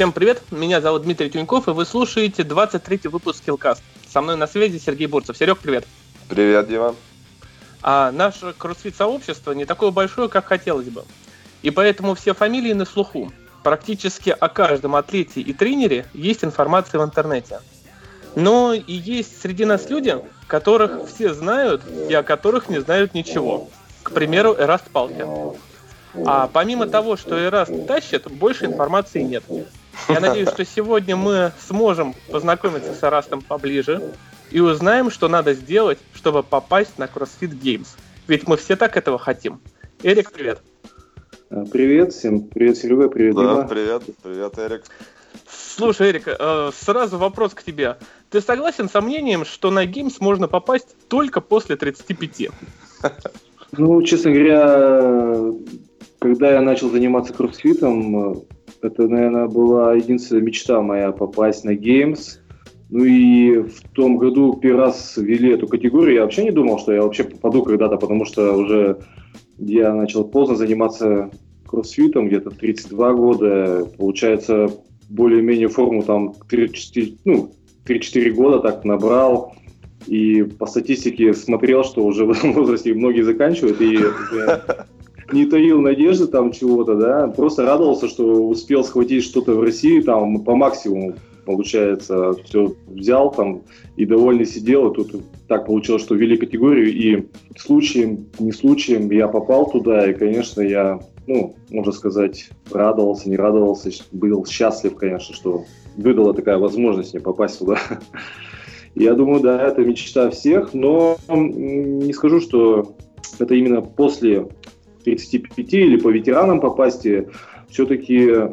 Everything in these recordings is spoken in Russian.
Всем привет, меня зовут Дмитрий Тюньков, и вы слушаете 23-й выпуск Skillcast. Со мной на связи Сергей Бурцев. Серег, привет. Привет, Дима. А наше кроссфит-сообщество не такое большое, как хотелось бы. И поэтому все фамилии на слуху. Практически о каждом атлете и тренере есть информация в интернете. Но и есть среди нас люди, которых все знают и о которых не знают ничего. К примеру, Эраст Палкин. А помимо того, что Эраст тащит, больше информации нет. Я надеюсь, что сегодня мы сможем познакомиться с Арастом поближе и узнаем, что надо сделать, чтобы попасть на CrossFit Games. Ведь мы все так этого хотим. Эрик, привет. А, привет всем. Привет, Серега. Привет, Да, Дима. привет. Привет, Эрик. Слушай, Эрик, э, сразу вопрос к тебе. Ты согласен со мнением, что на Games можно попасть только после 35? Ну, честно говоря, когда я начал заниматься кроссфитом, это, наверное, была единственная мечта моя попасть на Games. Ну и в том году первый раз ввели эту категорию. Я вообще не думал, что я вообще попаду когда-то, потому что уже я начал поздно заниматься кроссфитом, где-то в 32 года. Получается, более-менее форму там 3-4 ну, 3-4 года так набрал. И по статистике смотрел, что уже в этом возрасте многие заканчивают. И не таил надежды там чего-то, да. Просто радовался, что успел схватить что-то в России там по максимуму. Получается, все взял там и довольно сидел. И тут так получилось, что ввели категорию. И случаем, не случаем я попал туда. И, конечно, я, ну, можно сказать, радовался, не радовался. Был счастлив, конечно, что выдала такая возможность мне попасть туда. Я думаю, да, это мечта всех, но не скажу, что это именно после 35 или по ветеранам попасть. Все-таки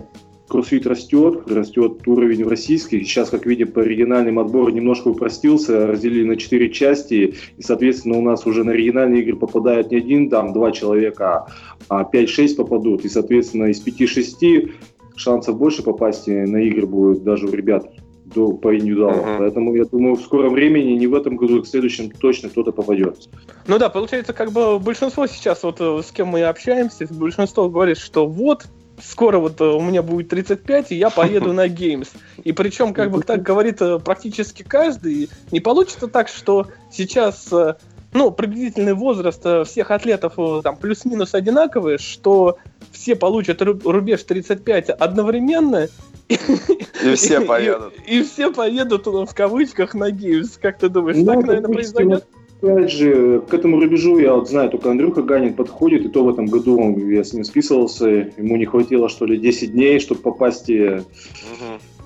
кроссфит растет, растет уровень в российский. Сейчас, как видим, по региональным отбору немножко упростился, разделили на 4 части, и, соответственно, у нас уже на региональные игры попадают не один, там, два человека, а 5-6 попадут, и, соответственно, из 5-6 шансов больше попасть на игры будет даже у ребят до, по индивидуалу. Uh-huh. Поэтому я думаю, в скором времени, не в этом году, а в следующем точно кто-то попадет. Ну да, получается, как бы большинство сейчас, вот э, с кем мы общаемся, большинство говорит, что вот, скоро вот э, у меня будет 35, и я поеду на Games. И причем, как бы так говорит э, практически каждый, не получится так, что сейчас ну, приблизительный возраст всех атлетов там плюс-минус одинаковый, что все получат рубеж 35 одновременно, и все поедут. И, все поедут в кавычках на Геймс. Как ты думаешь, ну, так, наверное, произойдет? Опять же, к этому рубежу я вот знаю, только Андрюха Ганин подходит, и то в этом году он, я с ним списывался, ему не хватило, что ли, 10 дней, чтобы попасть угу.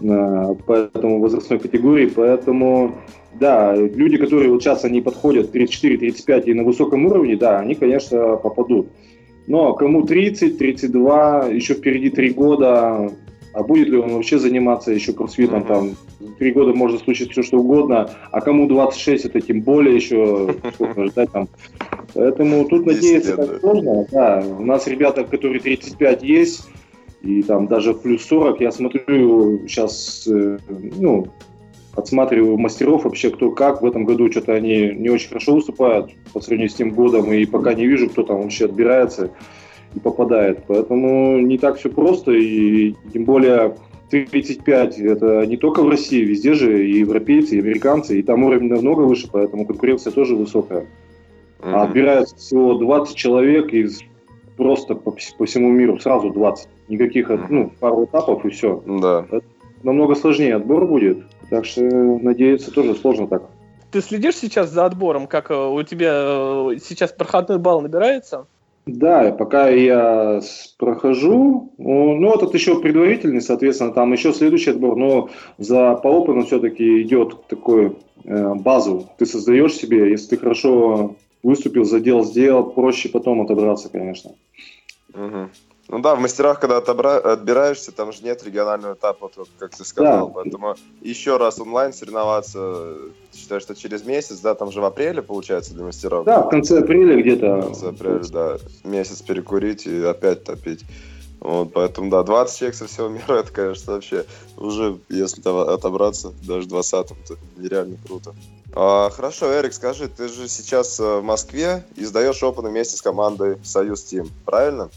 на, по этому возрастной категории, поэтому, да, люди, которые вот сейчас, они подходят 34-35 и на высоком уровне, да, они, конечно, попадут. Но кому 30, 32, еще впереди 3 года, а будет ли он вообще заниматься еще кроссфитом, там, три года может случиться все что угодно, а кому 26, это тем более еще сколько ждать там. Поэтому тут надеяться так сложно. Да, у нас ребята, которые 35 есть, и там даже плюс 40, я смотрю сейчас, э, ну, отсматриваю мастеров вообще, кто как. В этом году что-то они не очень хорошо выступают по сравнению с тем годом, и пока не вижу, кто там вообще отбирается и попадает. Поэтому не так все просто, и тем более 35 это не только в России, везде же и европейцы, и американцы, и там уровень намного выше, поэтому конкуренция тоже высокая. Mm-hmm. А отбирается всего 20 человек из просто по, по всему миру, сразу 20. Никаких, mm-hmm. ну, пару этапов и все. Да. Это намного сложнее отбор будет, так что надеяться тоже сложно так. Ты следишь сейчас за отбором, как э, у тебя э, сейчас проходной балл набирается? Да, пока я прохожу, ну, этот еще предварительный, соответственно, там еще следующий отбор, но за по опыту все-таки идет такой э, базу. Ты создаешь себе, если ты хорошо выступил, задел, сделал, проще потом отобраться, конечно. Угу. Ну да, в мастерах, когда отобра... отбираешься, там же нет регионального этапа, вот, как ты сказал. Да. Поэтому еще раз онлайн соревноваться, считаю, что через месяц, да, там же в апреле, получается, для мастеров. Да, в конце апреля где-то. В конце апреля, да. Месяц перекурить и опять топить. Вот, поэтому, да, 20 человек со всего мира, это, конечно, вообще уже, если там отобраться, даже 20-м, это нереально круто. А, хорошо, Эрик, скажи, ты же сейчас э, в Москве и сдаешь опыт вместе с командой Союз Тим, правильно?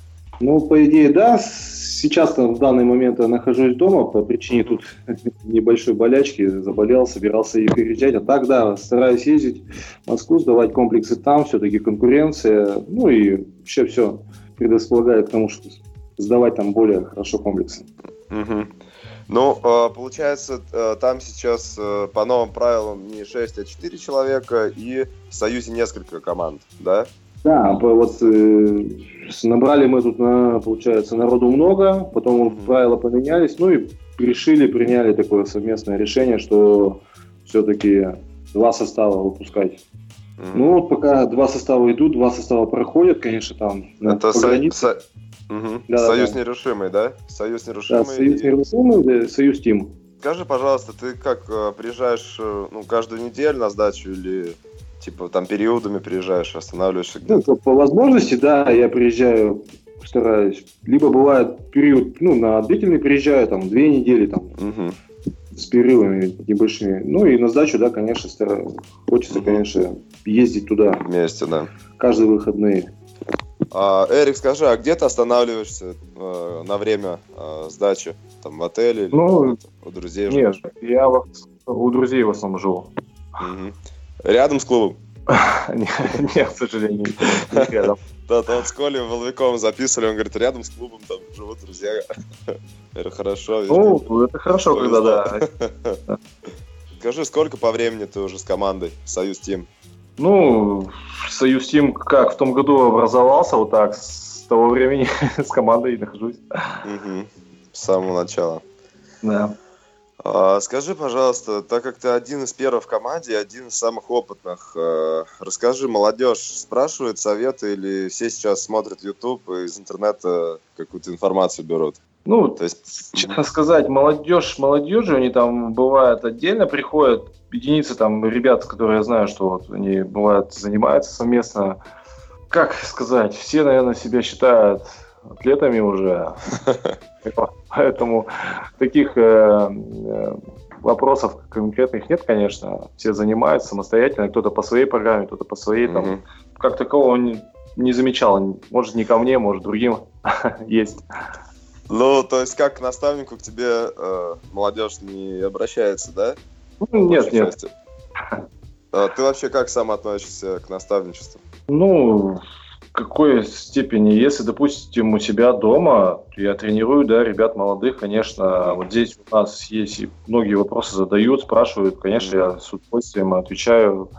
Ну, по идее, да. Сейчас в данный момент я нахожусь дома по причине тут небольшой болячки. Заболел, собирался и переезжать. А так, да, стараюсь ездить в Москву, сдавать комплексы там. Все-таки конкуренция. Ну и вообще все предрасполагает к тому, что сдавать там более хорошо комплексы. Угу. Ну, а, получается, э, там сейчас э, по новым правилам не 6, а 4 человека, и в Союзе несколько команд, да? Да, вот э, набрали мы тут, на, получается, народу много, потом mm-hmm. правила поменялись, ну и решили, приняли такое совместное решение, что все-таки два состава выпускать. Mm-hmm. Ну вот пока два состава идут, два состава проходят, конечно, там. Это со- со- угу. да, Союз да. нерушимый, да? Союз нерушимый. Да, Союз и... нерушимый, да, Союз Тим. Скажи, пожалуйста, ты как э, приезжаешь э, ну, каждую неделю на сдачу или Типа там периодами приезжаешь, останавливаешься Ну, по возможности, да, я приезжаю, стараюсь. Либо бывает период, ну, на длительный приезжаю, там, две недели, там, угу. с перерывами небольшими. Ну, и на сдачу, да, конечно, стараюсь. Хочется, угу. конечно, ездить туда. Вместе, да. Каждые выходные. А, Эрик, скажи, а где ты останавливаешься э, на время э, сдачи? Там в отеле ну, или у друзей? Нет, живешь? я у друзей в основном живу. Угу. Рядом с клубом? Нет, к сожалению, не рядом. Да, вот с Колей Воловиковым записывали, он говорит, рядом с клубом там живут друзья. Это хорошо. Ну, это хорошо, когда да. Скажи, сколько по времени ты уже с командой Союз Тим? Ну, Союз Тим как в том году образовался, вот так, с того времени с командой нахожусь. С самого начала. Да. А, скажи, пожалуйста, так как ты один из первых в команде, один из самых опытных, э, расскажи, молодежь спрашивает советы или все сейчас смотрят YouTube и из интернета какую-то информацию берут? Ну, то есть, честно сказать, молодежь, молодежи, они там бывают отдельно приходят, единицы там ребят, которые я знаю, что вот они бывают занимаются совместно. Как сказать, все, наверное, себя считают атлетами уже. Поэтому таких э, э, вопросов конкретных нет, конечно. Все занимаются самостоятельно, кто-то по своей программе, кто-то по своей. Там, как такого не, не замечал. Может, не ко мне, может, другим есть. Ну, то есть, как к наставнику к тебе э, молодежь не обращается, да? Ну, нет, нет. А ты вообще как сам относишься к наставничеству? Ну, какой степени, если, допустим, у себя дома, я тренирую, да, ребят молодых, конечно, вот здесь у нас есть и многие вопросы задают, спрашивают, конечно, я с удовольствием отвечаю,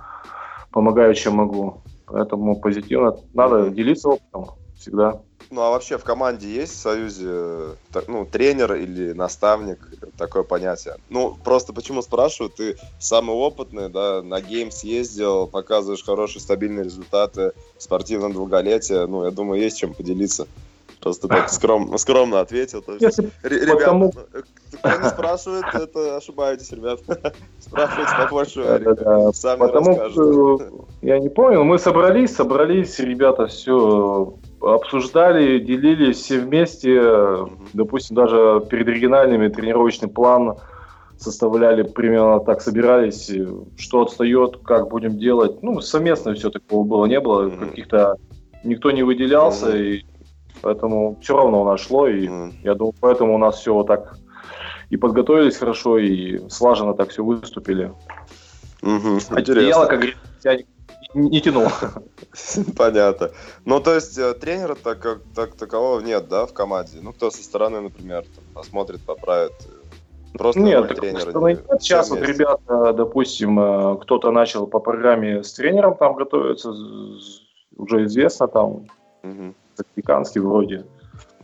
помогаю, чем могу. Поэтому позитивно надо делиться опытом всегда. Ну а вообще в команде есть в Союзе ну, тренер или наставник, такое понятие? Ну, просто почему спрашиваю, ты самый опытный, да, на гейм съездил, показываешь хорошие стабильные результаты, спортивное долголетие, ну, я думаю, есть чем поделиться. Просто так скромно, скромно ответил. То есть, ребят, потому... Э, кто не спрашивает, это ошибаетесь, ребят. Спрашивайте побольше, сами Потому я не понял, мы собрались, собрались, ребята все обсуждали, делились все вместе. Допустим, даже перед региональными тренировочный план составляли примерно так, собирались, что отстает, как будем делать. Ну, совместно все такого было, не было каких-то... Никто не выделялся, и поэтому все равно у нас шло, и я думаю, поэтому у нас все вот так и подготовились хорошо, и слаженно так все выступили. Угу, Одеяло, как говорится, не тянул. Понятно. Ну, то есть э, тренера так, как, так такового нет, да, в команде? Ну, кто со стороны, например, там, посмотрит, поправит. Просто нет, тренера. Не... Нет. Сейчас вот ребята, допустим, э, кто-то начал по программе с тренером там готовиться, уже известно там. Угу. вроде.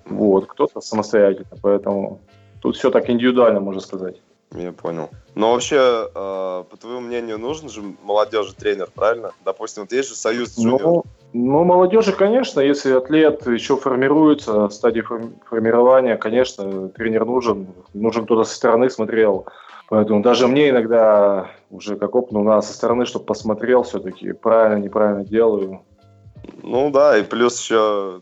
Вот, кто-то самостоятельно, поэтому тут все так индивидуально, можно сказать. Я понял. Но вообще, э, по твоему мнению, нужен же молодежи тренер, правильно? Допустим, вот есть же союз джуниор. Ну, ну, молодежи, конечно, если атлет еще формируется, в стадии формирования, конечно, тренер нужен. Нужен кто-то со стороны смотрел. Поэтому даже мне иногда, уже как опытно, надо со стороны, чтобы посмотрел все-таки, правильно, неправильно делаю. Ну да, и плюс еще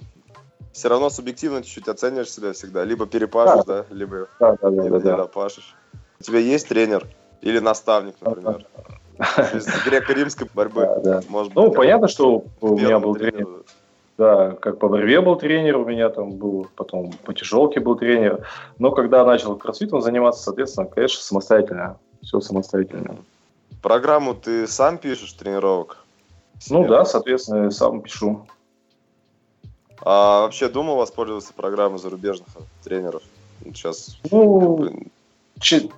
все равно субъективно чуть-чуть оцениваешь себя всегда. Либо перепашешь, да, да либо, да, да, да, да, не допашешь. У тебя есть тренер или наставник, например? Из греко-римской борьбы. Да, да. Может быть, ну, понятно, что у меня был тренер. Да, как по борьбе был тренер у меня там был, потом по тяжелке был тренер. Но когда начал кроссфитом заниматься, соответственно, конечно, самостоятельно. Все самостоятельно. Программу ты сам пишешь тренировок? Ну да, соответственно, сам пишу. А вообще думал воспользоваться программой зарубежных тренеров? Сейчас ну,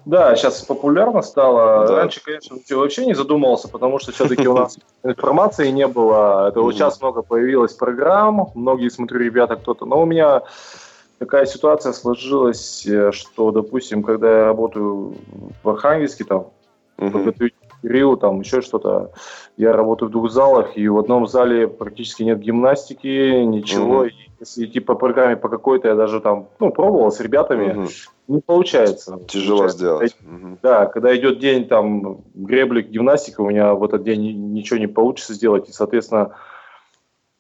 да, сейчас популярно стало. Да. Раньше, конечно, вообще не задумывался, потому что все-таки у нас информации не было. Это вот сейчас много появилось программ, многие, смотрю, ребята кто-то. Но у меня такая ситуация сложилась, э, что, допустим, когда я работаю в Архангельске, там, подготовить Рио, там еще что-то. Я работаю в двух залах, и в одном зале практически нет гимнастики, ничего. И если идти по программе по какой-то, я даже там, ну, пробовал с ребятами, не получается. Тяжело получается. сделать. Когда, да, когда идет день там гребли, гимнастика, у меня в этот день ничего не получится сделать, и, соответственно,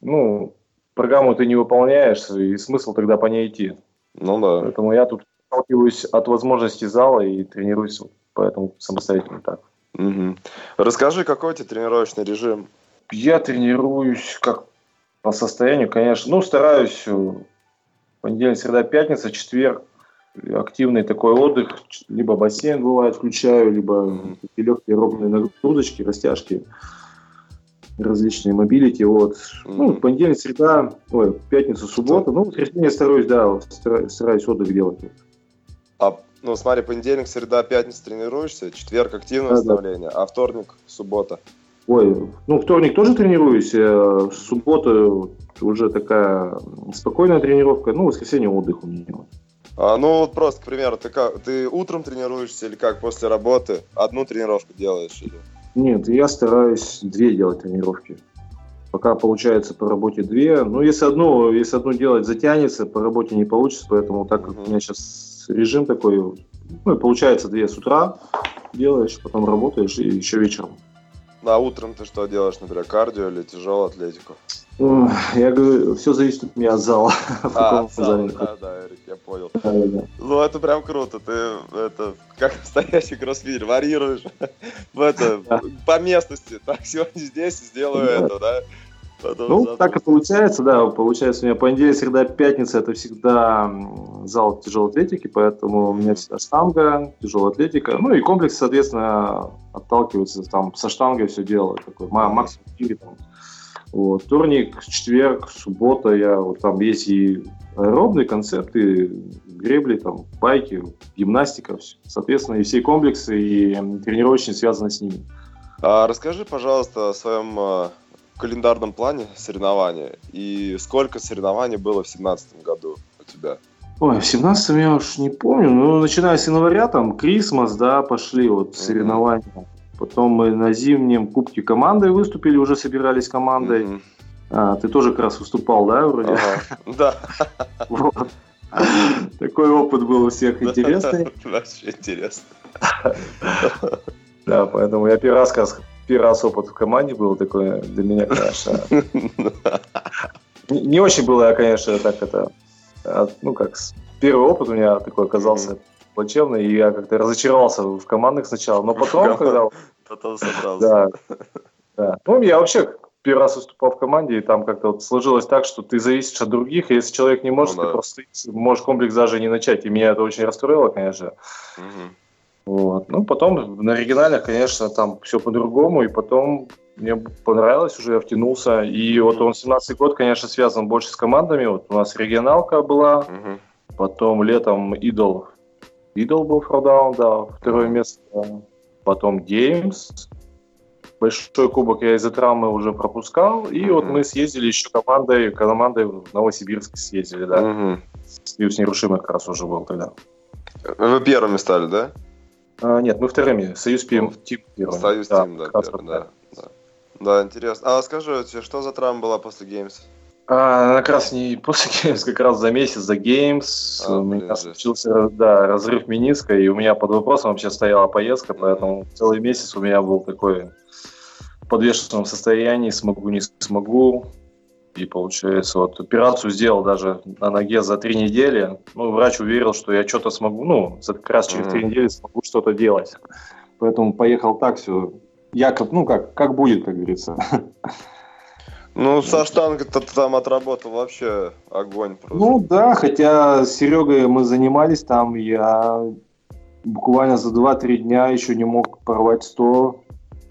ну, программу ты не выполняешь, и смысл тогда по ней идти. Ну да. Поэтому я тут отталкиваюсь от возможности зала и тренируюсь поэтому самостоятельно так. Угу. Расскажи, какой у тебя тренировочный режим? Я тренируюсь как по состоянию, конечно. Ну, стараюсь э, понедельник, среда, пятница, четверг. Активный такой отдых. Либо бассейн бывает включаю, либо такие легкие аэробные нагрузочки, растяжки различные mobility. Вот. Ну, понедельник, среда, ой, пятница, суббота. Ну, воскресенье стараюсь, да, стараюсь отдых делать. А ну, смотри, понедельник, среда, пятница тренируешься, четверг активное восстановление, да. а вторник, суббота. Ой, ну, вторник тоже тренируюсь, э, суббота уже такая спокойная тренировка, ну, воскресенье отдых у меня. А, ну, вот просто, к примеру, ты, как, ты утром тренируешься или как, после работы одну тренировку делаешь? Или? Нет, я стараюсь две делать тренировки. Пока получается по работе две. Ну, если одну, если одну делать затянется, по работе не получится, поэтому так как у меня сейчас режим такой, ну, и получается две с утра делаешь, потом работаешь и еще вечером. А утром ты что делаешь, например, кардио или тяжелую атлетику? Я говорю, все зависит от меня от зала. А, от зала, да, да, Эрик, я понял. Да, да. Ну, это прям круто. Ты это как настоящий кроссфитер варьируешь в это, по местности. Так, сегодня здесь сделаю это, да? Потом ну, завтра... так и получается, да. Получается, у меня понедельник, среда, пятница это всегда зал тяжелой атлетики, поэтому у меня всегда штанга, тяжелая атлетика. Ну и комплекс, соответственно, отталкивается там со штангой все делаю. Такой максимум 4 там. Вот. Вторник, четверг, суббота, я вот там есть и аэробные концепты, гребли, там, байки, гимнастика, все. соответственно, и все комплексы, и тренировочные связаны с ними. А расскажи, пожалуйста, о своем а, календарном плане соревнования и сколько соревнований было в семнадцатом году у тебя? Ой, в семнадцатом я уж не помню, ну, начиная с января, там, Крисмас, да, пошли вот соревнования. Mm-hmm. Потом мы на зимнем кубке командой выступили, уже собирались командой. Mm-hmm. А, ты тоже как раз выступал, да, вроде? Да. Такой опыт был у всех интересный. Вообще интересно. Да, поэтому я первый раз раз опыт в команде был такой для меня, конечно. Не очень было, конечно, так это, а, ну как, первый опыт у меня такой оказался плачевный, и я как-то разочаровался в командах сначала, но потом, когда... Потом собрался. Да. Ну, я вообще первый раз выступал в команде, и там как-то вот сложилось так, что ты зависишь от других, и если человек не может, ну, да. ты просто можешь комплекс даже не начать. И меня это очень расстроило, конечно. Угу. Вот. Ну, потом на оригинале, конечно, там все по-другому, и потом мне понравилось уже, я втянулся. И вот он 17 год, конечно, связан больше с командами. Вот у нас регионалка была, угу. потом летом Идол. Идол был фродаун, да, второе место. Потом Геймс. большой кубок я из-за травмы уже пропускал. И mm-hmm. вот мы съездили еще командой, командой в Новосибирск съездили, да. Mm-hmm. Союз нерушимый как раз уже был тогда. Вы первыми стали, да? А, нет, мы вторыми. Союз Тим, Тим первыми. Союз да, Тим, да, первый, да, да. Да, интересно. А скажи, что за травма была после Games? А, как раз не после Games, как раз за месяц за Games. А, у меня блин, случился да, разрыв мениска, и у меня под вопросом вообще стояла поездка, поэтому целый месяц у меня был такой в подвешенном состоянии, смогу, не смогу. И получается, вот операцию сделал даже на ноге за три недели. Ну, врач уверил, что я что-то смогу, ну, как раз через три недели смогу что-то делать. Поэтому поехал так все. Якоб, ну как, как будет, как говорится. Ну, со штангой-то там отработал вообще огонь просто. Ну да, хотя с Серегой мы занимались там, я буквально за 2-3 дня еще не мог порвать 100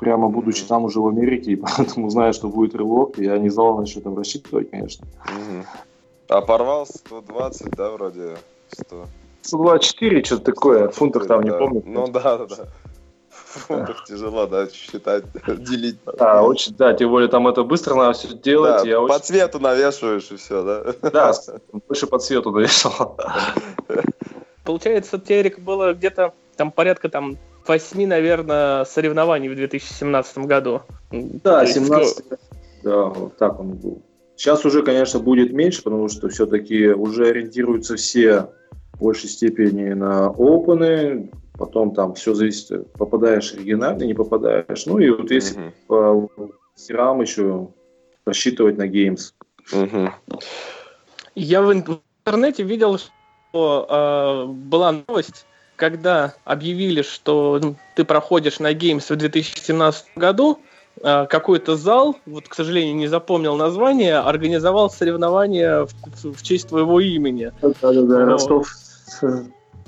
прямо будучи там уже в Америке, и поэтому зная, что будет рывок, я не знал, на что там рассчитывать, конечно. Угу. А порвал 120, да, вроде 100? 124, что-то такое, в фунтах там, да. не помню. Ну да, да, да. В фунтах тяжело, да, считать, делить. Да, очень, да, тем более там это быстро надо все делать. Да, я по очень... цвету навешиваешь и все, да? Да, больше по цвету навешал. Получается, Терек было где-то там порядка там восьми, наверное, соревнований в 2017 году. Да, 17 да, вот так он был. Сейчас уже, конечно, будет меньше, потому что все-таки уже ориентируются все в большей степени на опены, потом там все зависит, попадаешь оригинально, не попадаешь. Ну и вот если uh-huh. по серам еще рассчитывать на геймс. Uh-huh. Я в интернете видел, что э, была новость, когда объявили, что ну, ты проходишь на Games в 2017 году, а, какой-то зал, вот, к сожалению, не запомнил название, организовал соревнования в, в честь твоего имени. Да-да-да, Ростов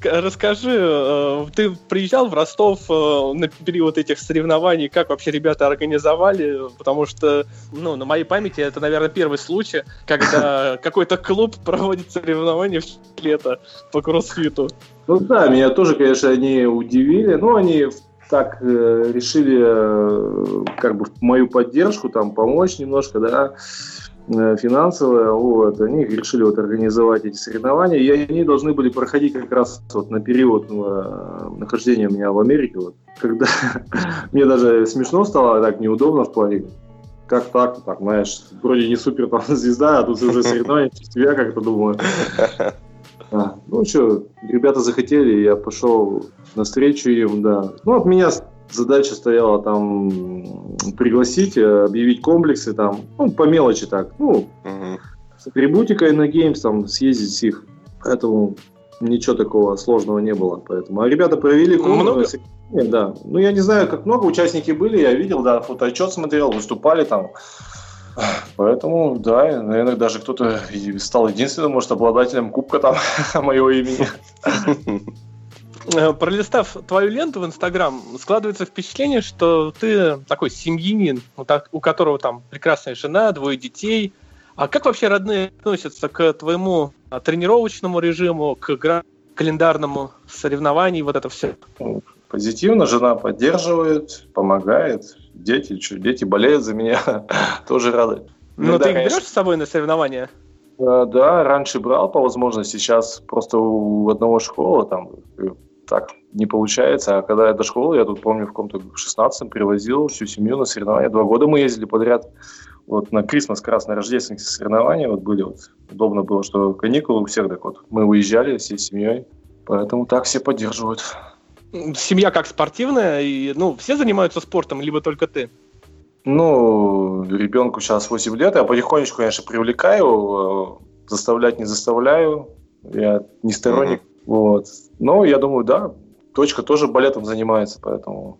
расскажи, э, ты приезжал в Ростов э, на период этих соревнований, как вообще ребята организовали, потому что, ну, на моей памяти это, наверное, первый случай, когда какой-то клуб проводит соревнования в лето по кроссфиту. Ну да, меня тоже, конечно, они удивили, но они так э, решили э, как бы мою поддержку там помочь немножко, да, финансовая, вот, они решили вот организовать эти соревнования, и они должны были проходить как раз вот на период э, нахождения у меня в Америке, вот, когда мне даже смешно стало, так неудобно в плане, как так, так, знаешь, вроде не супер там звезда, а тут уже соревнования, я как-то думаю. А, ну что, ребята захотели, я пошел навстречу им, да. Ну, от меня задача стояла там пригласить, э, объявить комплексы там, ну, по мелочи так, ну, uh-huh. с атрибутикой на Games, там, съездить с их. Поэтому ничего такого сложного не было. Поэтому. А ребята провели много? Нет, да. Ну, я не знаю, как много участники были, я видел, да, фотоотчет смотрел, выступали там. Поэтому, да, наверное, даже кто-то стал единственным, может, обладателем кубка там моего имени. Э, пролистав твою ленту в Инстаграм, складывается впечатление, что ты такой семьянин, у которого там прекрасная жена, двое детей. А как вообще родные относятся к твоему а, тренировочному режиму, к календарному соревнованию, вот это все? Позитивно, жена поддерживает, помогает. Дети, что, дети болеют за меня, тоже рады. Ну, ты их берешь с собой на соревнования? Э, да, раньше брал по возможности, сейчас просто у одного школы там так не получается. А когда я до школы, я тут помню, в каком-то 16-м привозил всю семью на соревнования. Два года мы ездили подряд. Вот на Крисмас, на рождественские соревнования вот были. Вот. Удобно было, что каникулы у всех, так вот. Мы уезжали всей семьей. Поэтому так все поддерживают. Семья как спортивная? И, ну, все занимаются спортом, либо только ты? Ну, ребенку сейчас 8 лет. Я потихонечку, конечно, привлекаю. Э, заставлять не заставляю. Я не сторонник mm-hmm вот. Но я думаю, да, дочка тоже балетом занимается, поэтому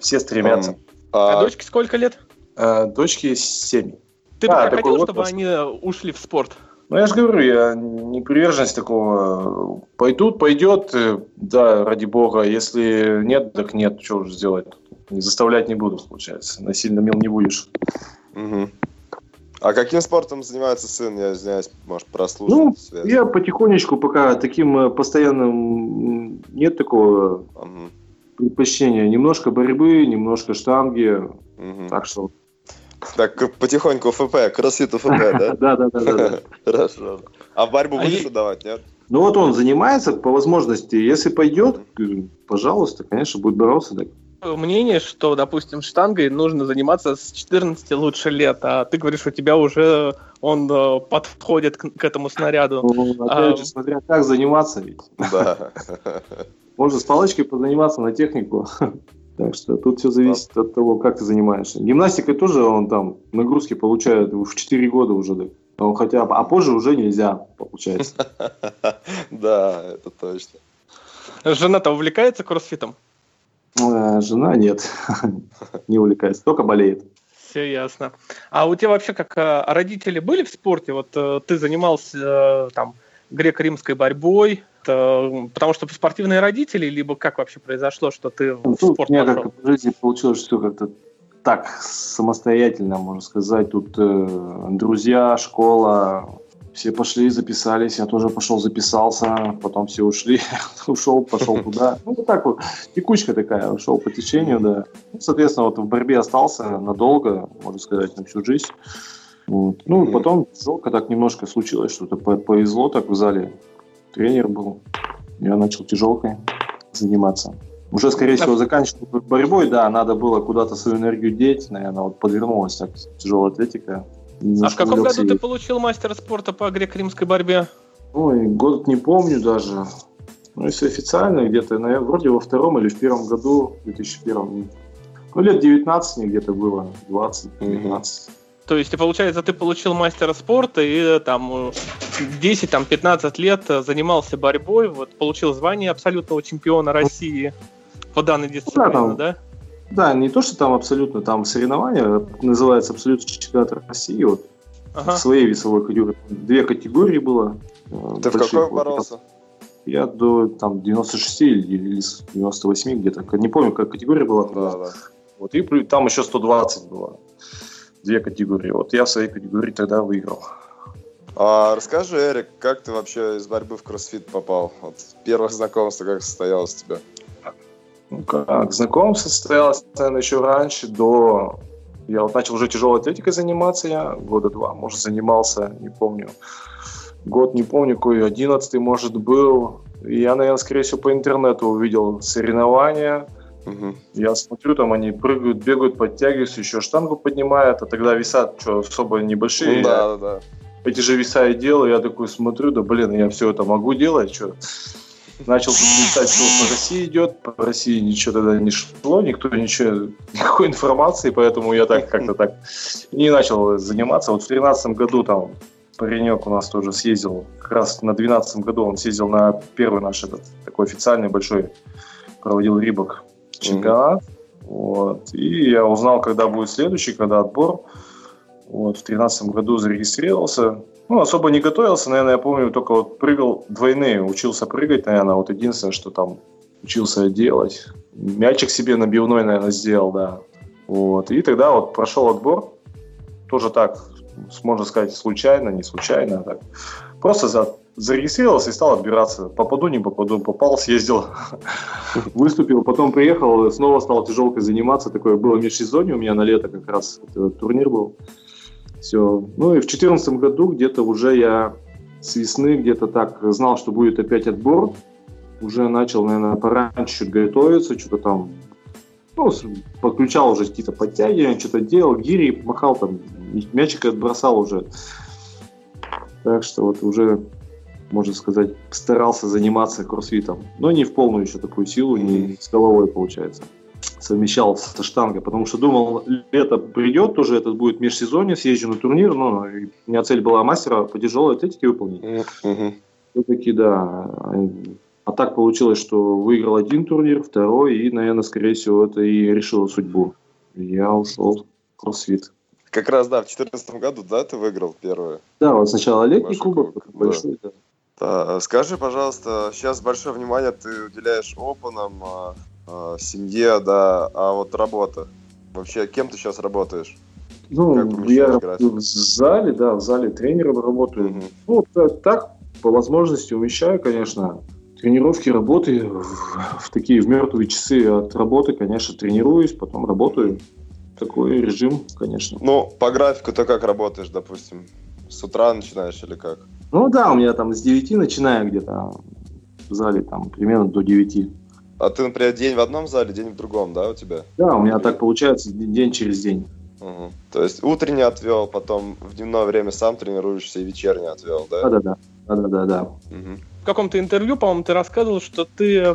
все стремятся. А, а дочке сколько лет? А, дочке 7. Ты а, бы хотел, чтобы они ушли в спорт? Ну, я же говорю, я не приверженность такого. Пойдут, пойдет, э, да, ради бога. Если нет, так нет, что уже сделать. Не заставлять не буду, получается. Насильно мил не будешь. Угу. А каким спортом занимается сын? Я извиняюсь, может, прослушал. Ну, связь. я потихонечку, пока таким э, постоянным нет такого угу. предпочтения. Немножко борьбы, немножко штанги. Мгм. Так что, Так, потихоньку ФП, кроссфит ФП, да? Да, да, да. Хорошо. А борьбу А будешь отдавать, нет? Ну вот он занимается по возможности. Если пойдет, пожалуйста, конечно, будет бороться. Так. Мнение, что, допустим, штангой нужно заниматься с 14 лучше лет, а ты говоришь, у тебя уже он э, подходит к, к этому снаряду. Ну, А- опять же, смотря как заниматься ведь. Да. Можно с палочкой позаниматься на технику. Так что тут все зависит от того, как ты занимаешься. Гимнастикой тоже он там нагрузки получает в 4 года уже. хотя а позже уже нельзя, получается. Да, это точно. Жена-то увлекается кроссфитом? Э, Жена нет, не увлекается, только болеет. Все ясно. А у тебя вообще как э, родители были в спорте? Вот э, ты занимался там греко-римской борьбой, потому что спортивные родители, либо как вообще произошло, что ты в Ну, у спорт меня пошел? как по жизни получилось все как-то так самостоятельно, можно сказать. Тут э, друзья, школа, все пошли, записались, я тоже пошел, записался, потом все ушли, ушел, пошел туда. Ну, вот так вот, текучка такая, ушел по течению, да. Ну, соответственно, вот в борьбе остался надолго, можно сказать, на всю жизнь. Вот. Ну, Мгм. потом жалко так немножко случилось, что-то по- повезло так в зале. Тренер был, я начал тяжелкой заниматься. Уже, скорее всего, заканчивал борьбой, да, надо было куда-то свою энергию деть, наверное, вот подвернулась так тяжелая атлетика. А в каком увлекся году ты получил мастера спорта по греко-римской борьбе? Ой, год не помню даже. Ну, если официально, где-то, наверное, вроде во втором или в первом году, 2001. Ну, лет 19 мне где-то было, 20, 19. То есть, получается, ты получил мастера спорта и э, там э, 10, там, 15 лет э, занимался борьбой, вот, получил звание абсолютного чемпиона России по данной дисциплине, там. да? Да, не то, что там абсолютно, там соревнования, называется абсолютно чемпионат России, вот, Ага. в своей весовой категории. Две категории было. э, Ты в какой Вот боролся? Я до там 96 или, или с 98 где-то. Не помню, какая категория была. Да, да. Вот, и там еще 120 было. Две категории. Вот я в своей категории тогда выиграл. А расскажи, Эрик, как ты вообще из борьбы в кроссфит попал? Вот первое знакомство как состоялось у тебя? Ну как, знакомство состоялось, наверное, еще раньше, до... Я вот начал уже тяжелой атлетикой заниматься я, года два, может, занимался, не помню. Год не помню, какой, одиннадцатый, может, был. И я, наверное, скорее всего, по интернету увидел соревнования, Мгм. Я смотрю, там они прыгают, бегают, подтягиваются, еще штангу поднимают, а тогда веса что, особо небольшие. Ну да, да, да. Эти же веса я делаю, я такой смотрю, да блин, я все это могу делать, что. Начал тут листать, что по России идет, по России ничего тогда не шло, никто ничего, никакой информации, поэтому я так как-то так не начал заниматься. Вот в 2013 году там паренек у нас тоже съездил, как раз на 2012 году он съездил на первый наш этот такой официальный большой, проводил Рибок чемпионат. Вот. И я узнал, когда будет следующий, когда отбор. Вот, в 2013 году зарегистрировался. Ну, особо не готовился, наверное, я помню, только вот прыгал двойные, учился прыгать, наверное, вот единственное, что там учился делать. Мячик себе набивной, наверное, сделал, да. Вот. И тогда вот прошел отбор, тоже так, можно сказать, случайно, не случайно, а так. Просто за, зарегистрировался и стал отбираться. Попаду, не попаду, попал, съездил. Выступил, потом приехал, снова стал тяжелкой заниматься. Такое было межсезонье у меня на лето как раз турнир был. Все. Ну и в 2014 году где-то уже я с весны где-то так знал, что будет опять отбор. Уже начал, наверное, пораньше чуть готовиться, что-то там ну, подключал уже какие-то подтягивания, что-то делал, гири махал там, мячик отбросал уже. Так что вот уже, можно сказать, старался заниматься кроссфитом. Но не в полную еще такую силу, не с головой получается. Совмещал со штангой, потому что думал, лето придет, тоже этот будет межсезонье, съезжу на турнир, но и у меня цель была мастера по тяжелой атлетике выполнить. Мгм. Все-таки, да. А так получилось, что выиграл один турнир, второй, и, наверное, скорее всего, это и решило судьбу. Я ушел в кроссфит. Как раз, да, в 2014 году, да, ты выиграл первое? Да, вот сначала летний кубок, кубок, большой, да. Да, скажи, пожалуйста, сейчас большое внимание ты уделяешь опанам, а, а, семье, да, а вот работа. Вообще, кем ты сейчас работаешь? Ну, я график? в зале, да, в зале тренером работаю. Мгм. Ну, та- так, по возможности умещаю, конечно. Тренировки, работы в, в такие в мертвые часы от работы, конечно, тренируюсь, потом работаю. такой режим, конечно. Ну, по графику-то как работаешь, допустим? С утра начинаешь или как? Ну да, у меня там с 9 начинаю где-то в зале, там примерно до 9. А ты, например, день в одном зале, день в другом, да, у тебя? Да, у меня так получается день через день. Угу. То есть утренний отвел, потом в дневное время сам тренируешься и вечерний отвел, да? Да-да-да. Да-да-да. Угу. В каком-то интервью, по-моему, ты рассказывал, что ты э,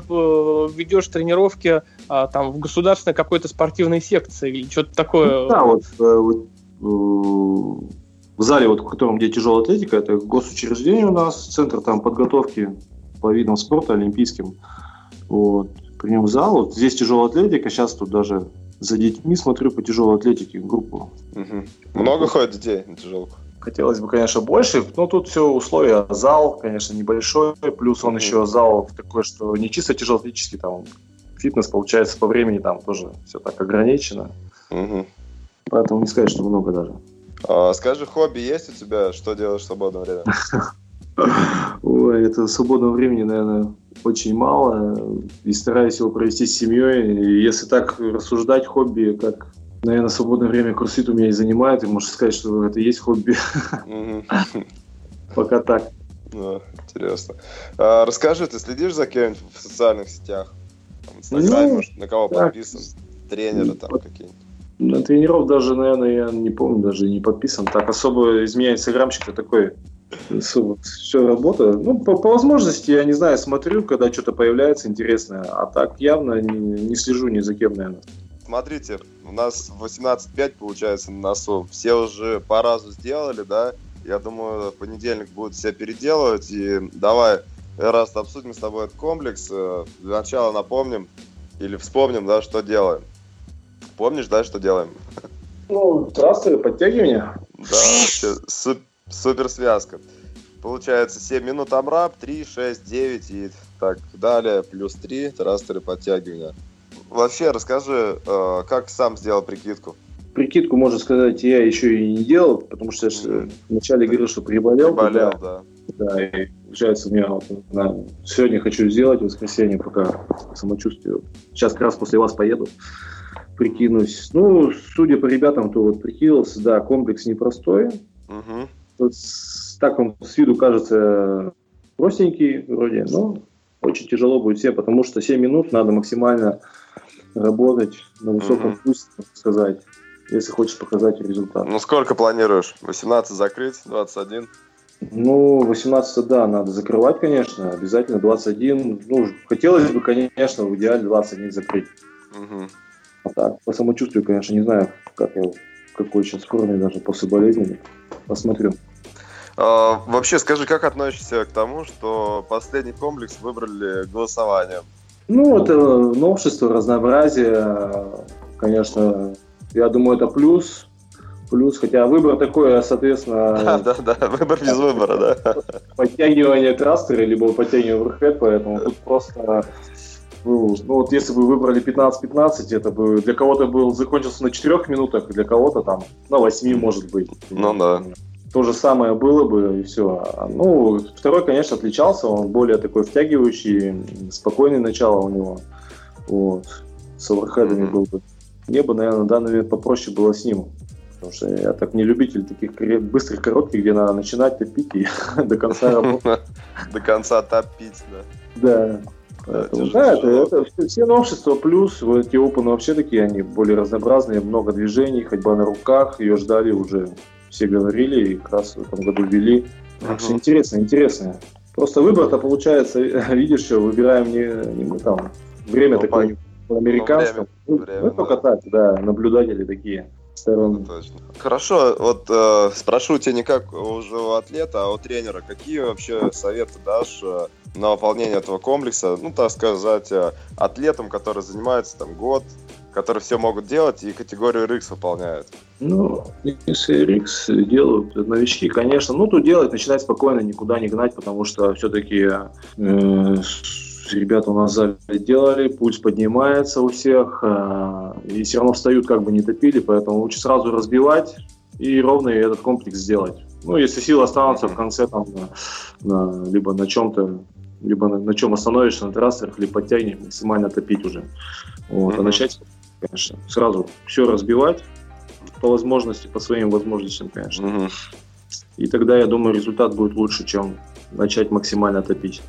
ведешь тренировки а, там в государственной какой-то спортивной секции или что-то такое. Ну, да, вот, э, вот э, в зале, вот, в котором где тяжелая атлетика, это госучреждение у нас, центр там подготовки по видам спорта олимпийским. Вот. Прием в зал. Вот здесь тяжелая атлетика, сейчас тут даже за детьми смотрю по тяжелой атлетике группу. Угу. Много ходит детей на тяжелку? Хотелось бы, конечно, больше, но тут все условия. Зал, конечно, небольшой, плюс он еще зал такой, что не чисто тяжелоатлетический, там фитнес, получается, по времени там тоже все так ограничено. Угу. Поэтому не сказать, что много даже. А, скажи, хобби есть у тебя? Что делаешь в свободное время? Ой, это свободного времени, наверное, очень мало. И стараюсь его провести с семьей. И если так рассуждать, хобби, как, наверное, свободное время курсит у меня и занимает, и можно сказать, что это и есть хобби. Пока так. Интересно. А, расскажи, ты следишь за кем-нибудь в социальных сетях? В Инстаграме, ну, может, на кого подписан? Тренеры там какие-нибудь? На тренеров даже, наверное, я не помню, даже не подписан. Так особо из меня такой все работа. Ну, по, по возможности, я не знаю, смотрю, когда что-то появляется интересное, а так явно не, не слежу ни за кем, наверное. Смотрите, у нас 18.5 получается на носу. Все уже по разу сделали, да? Я думаю, в понедельник будут все переделывать. И давай, раз обсудим с тобой этот комплекс. Э, для начала напомним или вспомним, да, что делаем. Помнишь, да, что делаем? Ну, трассы, подтягивания. Да, вообще супер связка. Получается 7 минут амрап, 3, 6, 9 и так далее, плюс 3 трастеры подтягивания. Вообще, расскажи, э, как сам сделал прикидку? Прикидку, можно сказать, я еще и не делал, потому что я же вначале говорил, что приболел. Приболел, да. Да, и получается, у меня вот, на, сегодня хочу сделать, в воскресенье, пока самочувствие. Сейчас как раз после вас поеду прикинусь. Ну, судя по ребятам, то вот прикинулся, да, комплекс непростой. Угу. Так он с виду кажется простенький вроде, но очень тяжело будет всем, потому что 7 минут надо максимально работать на высоком угу. пульсе, так сказать, если хочешь показать результат. Ну, сколько планируешь? 18 закрыть, 21? Ну, 18, да, надо закрывать, конечно, обязательно 21. Ну, хотелось бы, конечно, в идеале 21 закрыть. Угу. А так, по самочувствию, конечно, не знаю, как я, какой сейчас форме даже после болезни. Посмотрю. А, вообще, скажи, как относишься к тому, что последний комплекс выбрали голосованием? Ну, это новшество, разнообразие. Конечно, я думаю, это плюс. Плюс, хотя выбор такой, соответственно... Да, да, да, выбор без выбора, да. Подтягивание трастера, либо подтягивание оверхед, поэтому тут просто ну, ну вот если бы выбрали 15-15, это бы для кого-то был закончился на 4 минутах, для кого-то там на 8, может быть. Ну да. То же самое было бы, и все. Ну, второй, конечно, отличался, он более такой втягивающий, спокойное начало у него. Вот. С оверхедами mm-hmm. был бы. Мне бы, наверное, данный вид попроще было с ним. Потому что я так не любитель таких быстрых, коротких, где надо начинать топить и до конца работать. До конца топить, да. Да. Поэтому, да, это, это все новшества, плюс вот эти опаны вообще такие, они более разнообразные, много движений, ходьба на руках, ее ждали уже, все говорили, и как раз в этом году ввели. Так что интересно, интересно. Просто выбор-то получается, видишь, выбираем не, не мы там, время ну, такое по американскому. Ну, время, ну, время, только да. так, да, наблюдатели такие сторон. Точно. Хорошо, вот э, спрошу тебя не как уже у атлета, а у тренера, какие вообще советы дашь э, на выполнение этого комплекса, ну, так сказать, э, атлетам, которые занимаются там год, которые все могут делать и категорию RX выполняют? Ну, если RX делают новички, конечно, ну, тут делать, начинать спокойно, никуда не гнать, потому что все-таки э, ребята у нас зале делали, пульс поднимается у всех, э, и все равно встают, как бы не топили, поэтому лучше сразу разбивать и ровно этот комплекс сделать. Ну, если силы останутся в конце, там, на, на, либо на чем-то, либо на, на чем остановишься, на трассерах, либо подтягнешь, максимально топить уже. Вот, mm-hmm. А начать, конечно, сразу все разбивать, по возможности, по своим возможностям, конечно. Угу. И тогда, я думаю, результат будет лучше, чем начать максимально топить.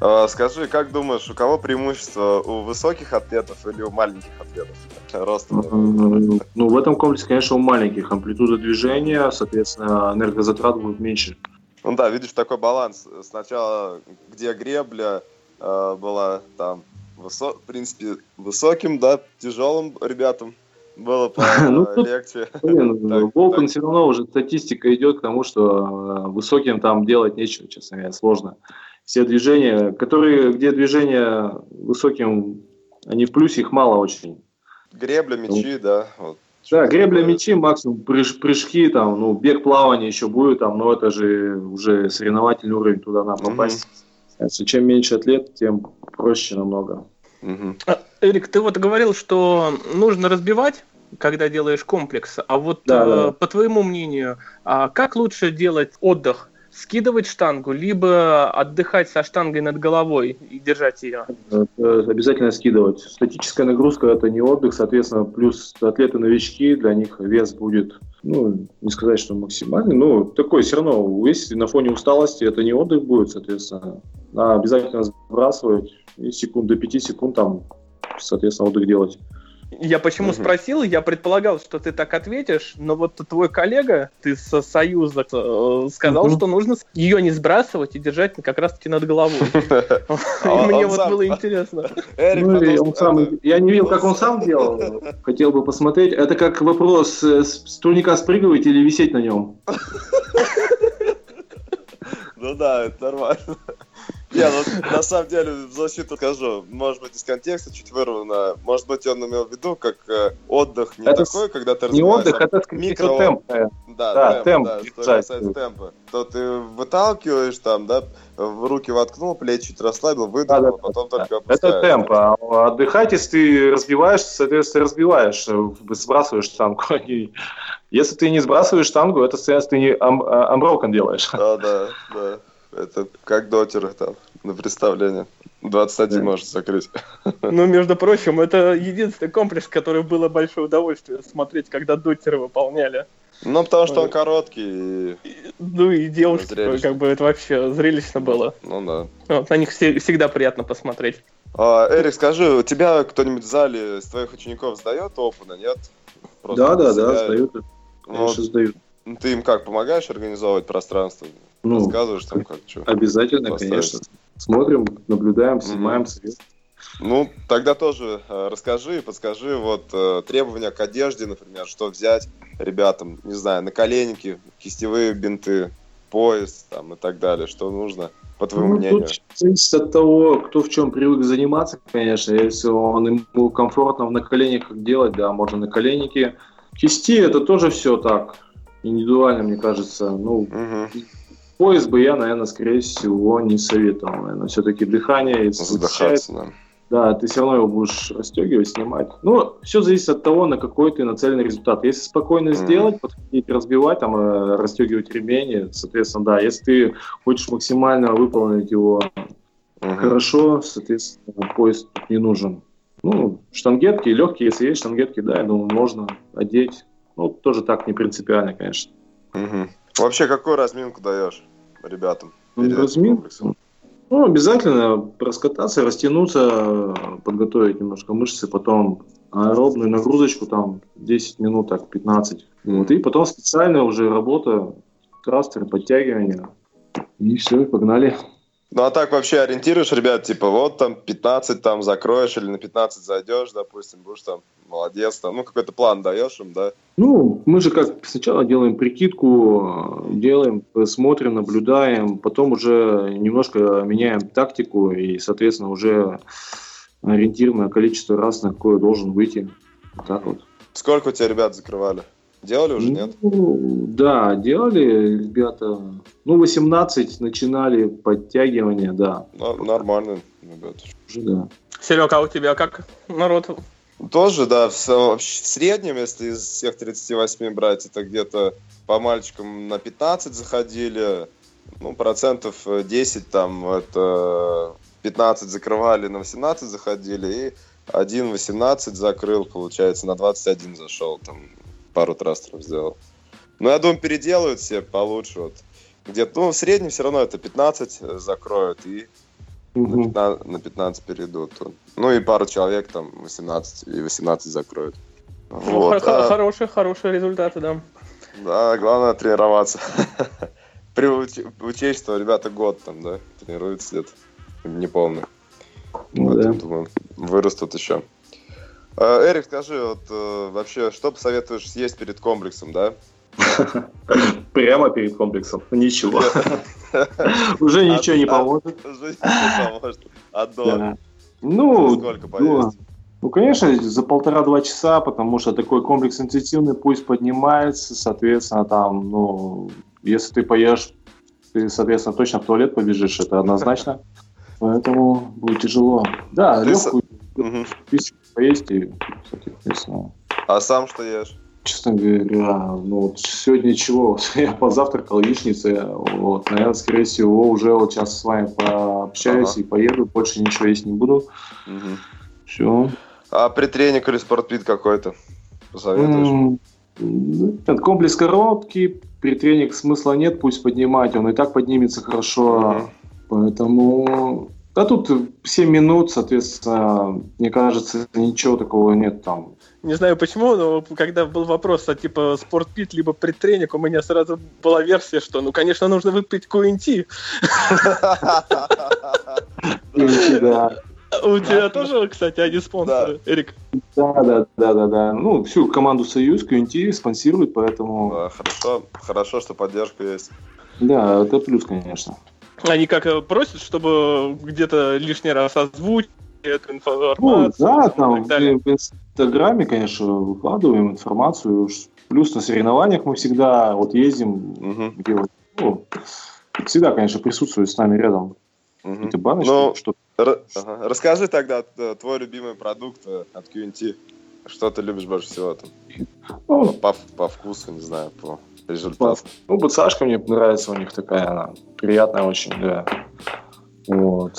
А, скажи, как думаешь, у кого преимущество? У высоких атлетов или у маленьких атлетов? Роста. Ну, в этом комплексе, конечно, у маленьких. Амплитуда движения, соответственно, энергозатрат будет меньше. Ну да, видишь, такой баланс. Сначала, где гребля э, была там, высо... в принципе, высоким, да, тяжелым ребятам было ну, полегче. Блин, Волкон все равно уже статистика идет к тому, что э, высоким там делать нечего, честно говоря, сложно все движения, которые, где движения высоким, они в плюсе, их мало очень. Гребля, мячи, да. Вот. Да, гребля, мячи, максимум прыж, прыжки, там, ну, бег, плавание еще будет, там, но это же уже соревновательный уровень, туда надо попасть. Угу. Чем меньше атлет, тем проще намного. Угу. Эрик, ты вот говорил, что нужно разбивать когда делаешь комплекс. А вот да, э, да. по твоему мнению, а как лучше делать отдых? скидывать штангу, либо отдыхать со штангой над головой и держать ее? Обязательно скидывать. Статическая нагрузка – это не отдых, соответственно, плюс атлеты-новички, для них вес будет, ну, не сказать, что максимальный, но такой все равно, если на фоне усталости, это не отдых будет, соответственно. Надо обязательно сбрасывать и секунд до 5 секунд там, соответственно, отдых делать. Я почему угу. спросил, я предполагал, что ты так ответишь, но вот твой коллега, ты со Союза, э, сказал, угу. что нужно ее не сбрасывать и держать как раз-таки над головой. А мне вот было интересно. Ну, я не видел, как он сам делал. Хотел бы посмотреть. Это как вопрос, э, с турника спрыгивать или висеть на нем? Ну да, это нормально. Не, ну на самом деле в защиту скажу, может быть из контекста чуть вырвано, может быть он имел в виду как э, отдых не это такой, когда ты Не отдых, это микро темп. Да, да, темп, да, что касается темпа. То ты выталкиваешь там, да, в руки воткнул, плечи чуть расслабил, выдохнул, да, да, а потом да. только опускаешь. Это темп, а отдыхать, если ты разбиваешься, соответственно, разбиваешь, э, сбрасываешь штангу. Если ты не сбрасываешь штангу, это, соответственно, ты не амброкен делаешь. Да, да, да. Это как дотеры там на представление. 21 да. может закрыть. Ну, между прочим, это единственный комплекс, который было большое удовольствие смотреть, когда дотеры выполняли. Ну, потому что он короткий. Ну и девушки, как бы это вообще зрелищно было. Ну да. Вот, на них всегда приятно посмотреть. А, Эрик, скажи, у тебя кто-нибудь в зале из твоих учеников сдает опыны, нет? Просто да, да, да, сдают. Конечно, сдают. Ты им как, помогаешь организовывать пространство? Ну, Рассказываешь там как, что? Обязательно, поставить. конечно. Смотрим, наблюдаем, снимаем mm-hmm. цвет. Ну, тогда тоже э, расскажи и подскажи вот э, требования к одежде, например, что взять ребятам, не знаю, наколенники, кистевые бинты, пояс там и так далее, что нужно, по твоему ну, мнению? Тут зависит от того, кто в чем привык заниматься, конечно. Если он ему комфортно в наколенниках делать, да, можно наколенники. Кисти это тоже все так, индивидуально, мне кажется. Ну, угу. Пояс бы я, наверное, скорее всего, не советовал. Наверное, все-таки дыхание, если Задыхаться, да. Да, ты все равно его будешь расстегивать, снимать. Ну, все зависит от того, на какой ты нацеленный результат. Если спокойно mm-hmm. сделать, подходить, разбивать, там, э, расстегивать ремень, соответственно, да. Если ты хочешь максимально выполнить его mm-hmm. хорошо, соответственно, пояс не нужен. Ну, штангетки легкие, если есть штангетки, да, я думаю, можно одеть. Ну, тоже так не принципиально, конечно. Угу. Вообще, какую разминку даешь ребятам? Разминку? Ну, обязательно раскататься, растянуться, подготовить немножко мышцы, потом аэробную нагрузочку, там 10 минут, так, 15. Mm-hmm. Вот, и потом специальная уже работа, трастеры, подтягивания. И все, и погнали. Ну а так вообще ориентируешь, ребят, типа вот там 15 там закроешь или на 15 зайдешь, допустим, будешь там молодец, там, ну какой-то план даешь им, да? Ну, мы же как сначала делаем прикидку, делаем, смотрим, наблюдаем, потом уже немножко меняем тактику и, соответственно, уже ориентируем количество раз, на какое должен выйти. Вот так вот. Сколько у тебя ребят закрывали? Делали уже, нет? Ну, да, делали ребята. Ну, 18 начинали подтягивания, да. Ну, нормально, ребята. Уже, да. Серега, а у тебя как народ? Тоже, да, в, в среднем, если из всех 38 брать, это где-то по мальчикам на 15 заходили, ну, процентов 10 там, это 15 закрывали, на 18 заходили, и один 18 закрыл, получается, на 21 зашел, там, пару трастеров сделал. Но я думаю, переделают все получше. Вот. Где-то, ну, в среднем все равно это 15 закроют и на 15, на 15 перейдут. Ну и пару человек там 18 и 18 закроют. Ну, вот. х- а... Хорошие, хорошие результаты, да. Да, главное тренироваться. При учесть, что ребята год там, да, тренируются где-то, не помню. Ну, да. думаю, вырастут еще. А, Эрик, скажи, вот э, вообще, что посоветуешь съесть перед комплексом, да? Прямо перед комплексом? Ничего. Уже ничего не поможет. Уже не поможет. Одно. Ну, сколько поесть? Ну, конечно, за полтора-два часа, потому что такой комплекс интенсивный, пусть поднимается, соответственно, там, ну, если ты поешь, ты, соответственно, точно в туалет побежишь, это однозначно. Поэтому будет тяжело. Да, легкую пищу поесть и, соответственно. А сам что ешь? Честно говоря, ну вот сегодня чего? Я позавтракал яичницей, вот, наверное, скорее всего, уже вот сейчас с вами пообщаюсь ага. и поеду, больше ничего есть не буду. Угу. Все. А притренинг или спортпит какой-то? Посоветуешь? Mm, комплекс короткий, притренинг смысла нет, пусть поднимать, он и так поднимется хорошо. Mm-hmm. Поэтому... Да тут 7 минут, соответственно, мне кажется, ничего такого нет там. Не знаю почему, но когда был вопрос, а типа спортпит либо предтренинг, у меня сразу была версия, что ну, конечно, нужно выпить QNT. Да. У тебя тоже, кстати, они спонсоры, Эрик? Да, да, да, да, да. Ну, всю команду Союз, QNT спонсирует, поэтому... Хорошо, хорошо, что поддержка есть. Да, это плюс, конечно. Они как э, просят, чтобы где-то лишний раз озвучить эту информацию. Ну, да, там в, в Инстаграме, конечно, выкладываем информацию. Плюс на соревнованиях мы всегда вот ездим, угу. где вот, ну, всегда, конечно, присутствуют с нами рядом. Угу. Баночки, ну, что-то. Р- ага. Расскажи тогда э, твой любимый продукт э, от QNT. Что ты любишь больше всего там? Ну, по, по вкусу, не знаю, по результату. Ну, БЦАшка мне нравится у них такая, она приятная очень, да. Вот.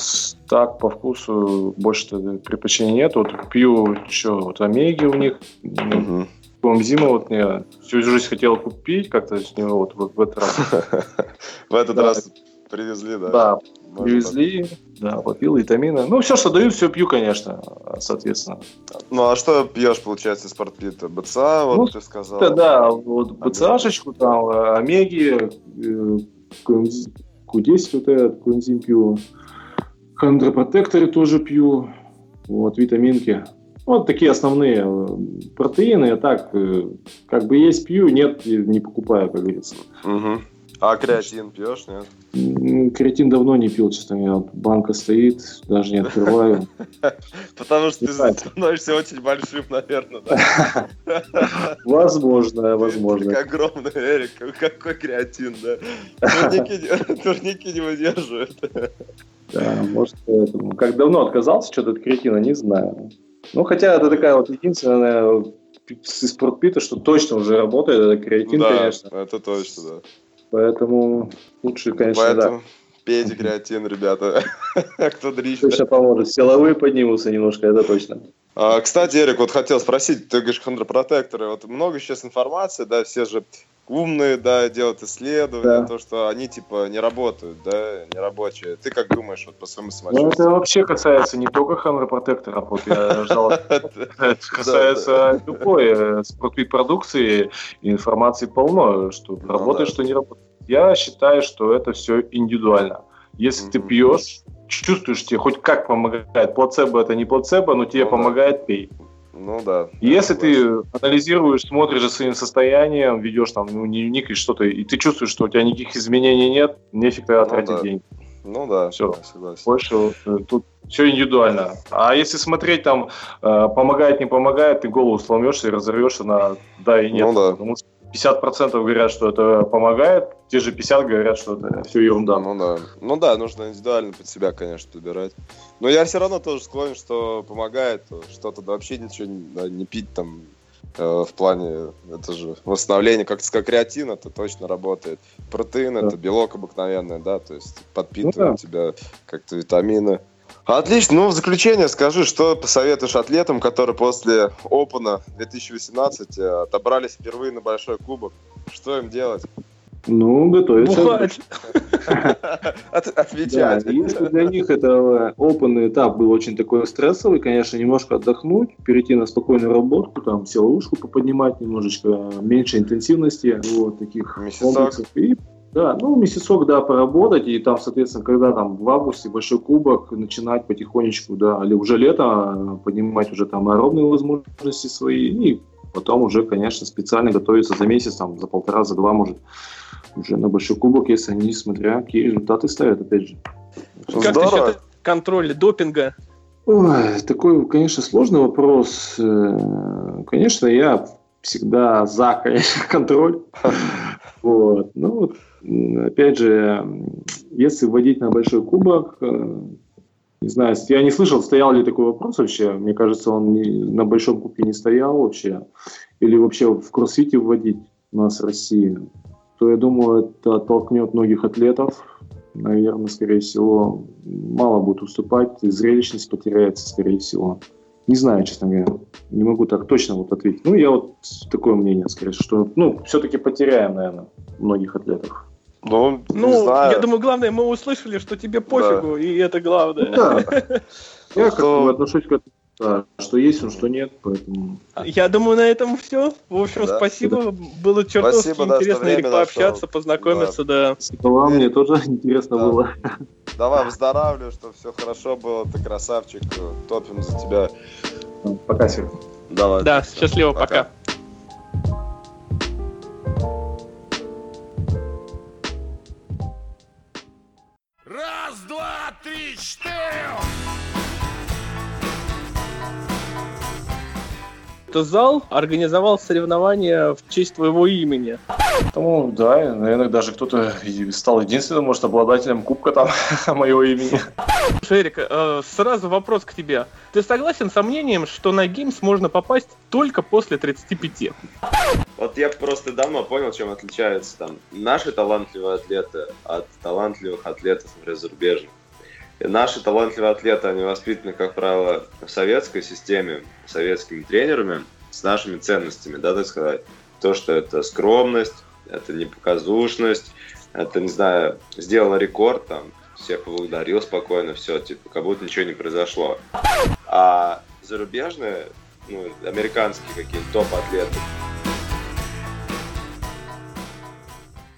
Так, по вкусу больше предпочтений нет. Вот пью что, вот Омеги у них. Угу. Комзима вот мне всю жизнь хотел купить, как-то с него вот, вот в этот раз. В этот раз привезли, да? Да, привезли, да, попил витамины. Ну, все, что дают, все пью, конечно, соответственно. Ну, а что пьешь, получается, из спортпита? БЦА, вот ну, ты сказал? Да, да, вот БЦАшечку, там, Омеги, Q10 вот этот, коэнзим пью. Хондропротекторы тоже пью. Вот, витаминки. Вот такие основные протеины. А так, э, как бы есть, пью, нет, не покупаю, как говорится. Угу. А креатин пьешь, нет? Креатин давно не пил, честно говоря. Банка стоит, даже не открываю. Потому что ты становишься очень большим, наверное, да? Возможно, возможно. Как огромный, Эрик, какой креатин, да? Турники не выдерживают. Да, может, поэтому. Как давно отказался что-то от креатина, не знаю. Ну, хотя это такая вот единственная из спортпита, что точно уже работает, это креатин, да, конечно. это точно, да. Поэтому лучше, конечно, Поэтому да. пейте креатин, ребята. Кто дрищ. Точно поможет. Силовые поднимутся немножко, это точно. А, кстати, Эрик, вот хотел спросить, ты говоришь хондропротекторы, вот много сейчас информации, да, все же умные, да, делают исследования, да. то, что они, типа, не работают, да, не рабочие. Ты как думаешь вот по своему самочувствию? Ну, это вообще касается не только хондропротектора, вот я ждал. Это касается любой спортвид продукции, информации полно, что ну работает, что не работает. Я считаю, что это все индивидуально. Если ты пьешь, чувствуешь, тебе хоть как помогает. Плацебо это не плацебо, но тебе ну помогает, пей. Ну да. Если ты анализируешь, смотришь за своим состоянием, ведешь там ну, дневник и что-то, и ты чувствуешь, что у тебя никаких изменений нет, нефиг тогда ну, тратить да. деньги. Ну да, все, согласен. Больше э, тут все индивидуально. А если смотреть там, э, помогает, не помогает, ты голову сломешься и разорвешься на да и нет. Ну да. Потому что 50% говорят, что это помогает, те же 50 говорят, что это все ерунда. Ну да. Ну да, нужно индивидуально под себя, конечно, выбирать. Но я все равно тоже склонен, что помогает что-то да, вообще ничего не, не пить там э, в плане, это же восстановление, как сказать, креатин, это точно работает. Протеин да. это белок обыкновенный, да, то есть подпитывает ну, да. тебя как-то витамины. Отлично. Ну, в заключение скажи, что посоветуешь атлетам, которые после Опена 2018 э, отобрались впервые на большой кубок? Что им делать? Ну, готовиться. Бухать. Да, Отвечать. если для них это опытный этап был очень такой стрессовый, конечно, немножко отдохнуть, перейти на спокойную работу, там силовушку поподнимать немножечко, меньше интенсивности, вот таких Месяцок. комплексов. И, да, ну, месяцок, да, поработать, и там, соответственно, когда там в августе большой кубок, начинать потихонечку, да, или уже лето, э, поднимать уже там аэробные возможности свои, и потом уже, конечно, специально готовиться за месяц, там, за полтора, за два, может, уже на большой кубок, если они, смотря какие результаты ставят, опять же. Как ты считаешь контроль допинга? Ой, такой, конечно, сложный вопрос. Э, Конечно, я всегда за, конечно, контроль. Вот. Ну, вот, опять же, если вводить на большой кубок, э, не знаю, я не слышал, стоял ли такой вопрос вообще. Мне кажется, он не- на большом кубке не стоял вообще. Или вообще в кроссфите вводить у нас в России. То я думаю, это оттолкнет многих атлетов. Наверное, скорее всего, мало будет уступать, зрелищность потеряется, скорее всего. Не знаю, честно говоря. Не могу так точно вот ответить. Ну, я вот такое мнение, скорее, что, ну, все-таки потеряем, наверное, многих атлетов. Ну, не Ну, знаю. я думаю, главное, мы услышали, что тебе пофигу, и это главное. Ну, да. Я как Что- бы отношусь к этому, да, что есть, он, что нет, поэтому... Я думаю, на этом все. В общем, Да. спасибо. Было чертовски Спасибо, да, что интересно, время пообщаться, нашел. познакомиться, да. Спасибо вам, мне тоже интересно Да. было. Давай, выздоравливай, чтобы все хорошо было. Ты красавчик. Топим за тебя. Пока, Серег. Давай. Да, счастливо, пока. Раз, Это зал организовал соревнования в честь твоего имени. Поэтому, да, наверное, даже кто-то стал единственным, может, обладателем кубка там моего имени. Эрик, э, сразу вопрос к тебе. Ты согласен со мнением, что на Games можно попасть только после 35? Вот я просто давно понял, чем отличаются там наши талантливые атлеты от талантливых атлетов, например, зарубежных. Наши талантливые атлеты, они воспитаны, как правило, в советской системе, советскими тренерами, с нашими ценностями, да, так сказать. То, что это скромность, это непоказушность, это, не знаю, сделала рекорд, там, всех поблагодарил спокойно, все, типа, как будто ничего не произошло. А зарубежные, ну, американские какие-то топ-атлеты,